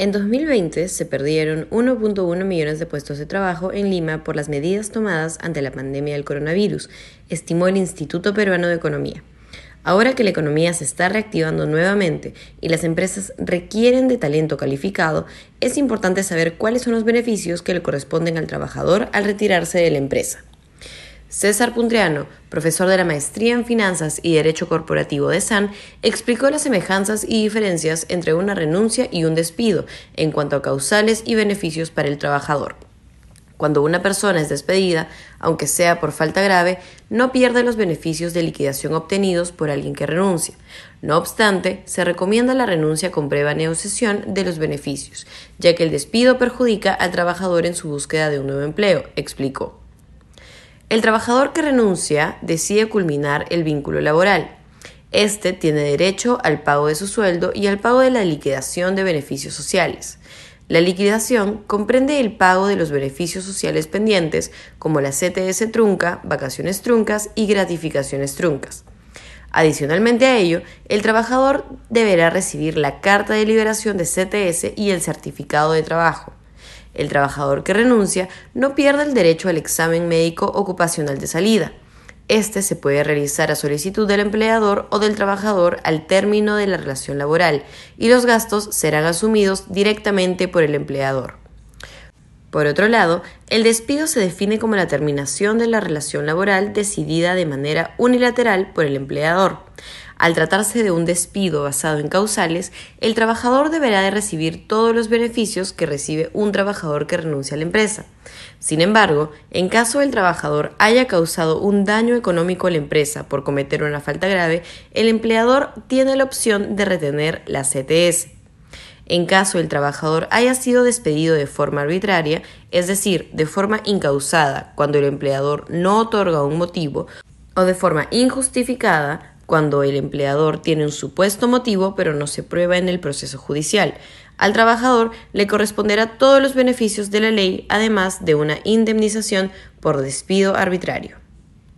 En 2020 se perdieron 1.1 millones de puestos de trabajo en Lima por las medidas tomadas ante la pandemia del coronavirus, estimó el Instituto Peruano de Economía. Ahora que la economía se está reactivando nuevamente y las empresas requieren de talento calificado, es importante saber cuáles son los beneficios que le corresponden al trabajador al retirarse de la empresa. César Puntriano, profesor de la Maestría en Finanzas y Derecho Corporativo de SAN, explicó las semejanzas y diferencias entre una renuncia y un despido en cuanto a causales y beneficios para el trabajador. Cuando una persona es despedida, aunque sea por falta grave, no pierde los beneficios de liquidación obtenidos por alguien que renuncia. No obstante, se recomienda la renuncia con breve negociación de los beneficios, ya que el despido perjudica al trabajador en su búsqueda de un nuevo empleo, explicó. El trabajador que renuncia decide culminar el vínculo laboral. Este tiene derecho al pago de su sueldo y al pago de la liquidación de beneficios sociales. La liquidación comprende el pago de los beneficios sociales pendientes como la CTS trunca, vacaciones truncas y gratificaciones truncas. Adicionalmente a ello, el trabajador deberá recibir la carta de liberación de CTS y el certificado de trabajo. El trabajador que renuncia no pierde el derecho al examen médico ocupacional de salida. Este se puede realizar a solicitud del empleador o del trabajador al término de la relación laboral y los gastos serán asumidos directamente por el empleador. Por otro lado, el despido se define como la terminación de la relación laboral decidida de manera unilateral por el empleador. Al tratarse de un despido basado en causales, el trabajador deberá de recibir todos los beneficios que recibe un trabajador que renuncia a la empresa. Sin embargo, en caso el trabajador haya causado un daño económico a la empresa por cometer una falta grave, el empleador tiene la opción de retener la CTS. En caso el trabajador haya sido despedido de forma arbitraria, es decir, de forma incausada, cuando el empleador no otorga un motivo, o de forma injustificada, cuando el empleador tiene un supuesto motivo pero no se prueba en el proceso judicial. Al trabajador le corresponderá todos los beneficios de la ley, además de una indemnización por despido arbitrario.